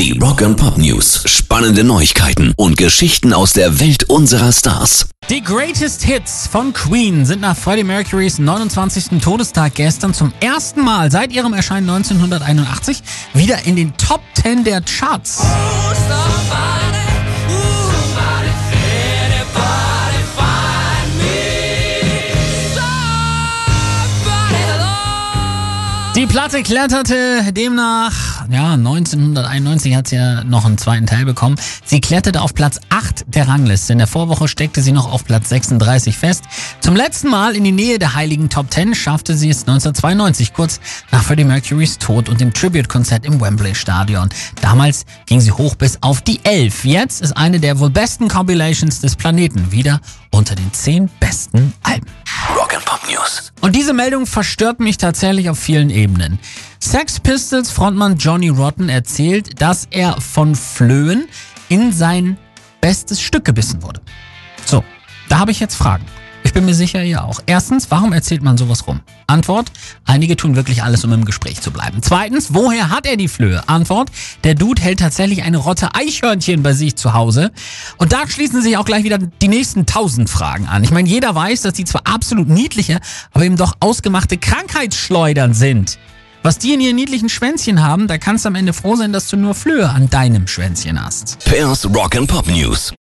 Die Rock and Pop News. Spannende Neuigkeiten und Geschichten aus der Welt unserer Stars. Die Greatest Hits von Queen sind nach Freddie Mercurys 29. Todestag gestern zum ersten Mal seit ihrem Erscheinen 1981 wieder in den Top 10 der Charts. Die Platte kletterte demnach, ja, 1991 hat sie ja noch einen zweiten Teil bekommen. Sie kletterte auf Platz 8 der Rangliste. In der Vorwoche steckte sie noch auf Platz 36 fest. Zum letzten Mal in die Nähe der heiligen Top 10 schaffte sie es 1992, kurz nach Freddie Mercurys Tod und dem Tribute-Konzert im Wembley Stadion. Damals ging sie hoch bis auf die 11. Jetzt ist eine der wohl besten Compilations des Planeten wieder unter den 10 besten Alben. Rock and Pop News. Und diese Meldung verstört mich tatsächlich auf vielen Ebenen. Sex Pistols Frontmann Johnny Rotten erzählt, dass er von Flöhen in sein bestes Stück gebissen wurde. So, da habe ich jetzt Fragen. Ich bin mir sicher, ihr auch. Erstens, warum erzählt man sowas rum? Antwort, einige tun wirklich alles, um im Gespräch zu bleiben. Zweitens, woher hat er die Flöhe? Antwort, der Dude hält tatsächlich eine Rotte Eichhörnchen bei sich zu Hause. Und da schließen sich auch gleich wieder die nächsten tausend Fragen an. Ich meine, jeder weiß, dass die zwar absolut niedliche, aber eben doch ausgemachte Krankheitsschleudern sind. Was die in ihren niedlichen Schwänzchen haben, da kannst du am Ende froh sein, dass du nur Flöhe an deinem Schwänzchen hast. Pairs Rock and Pop News.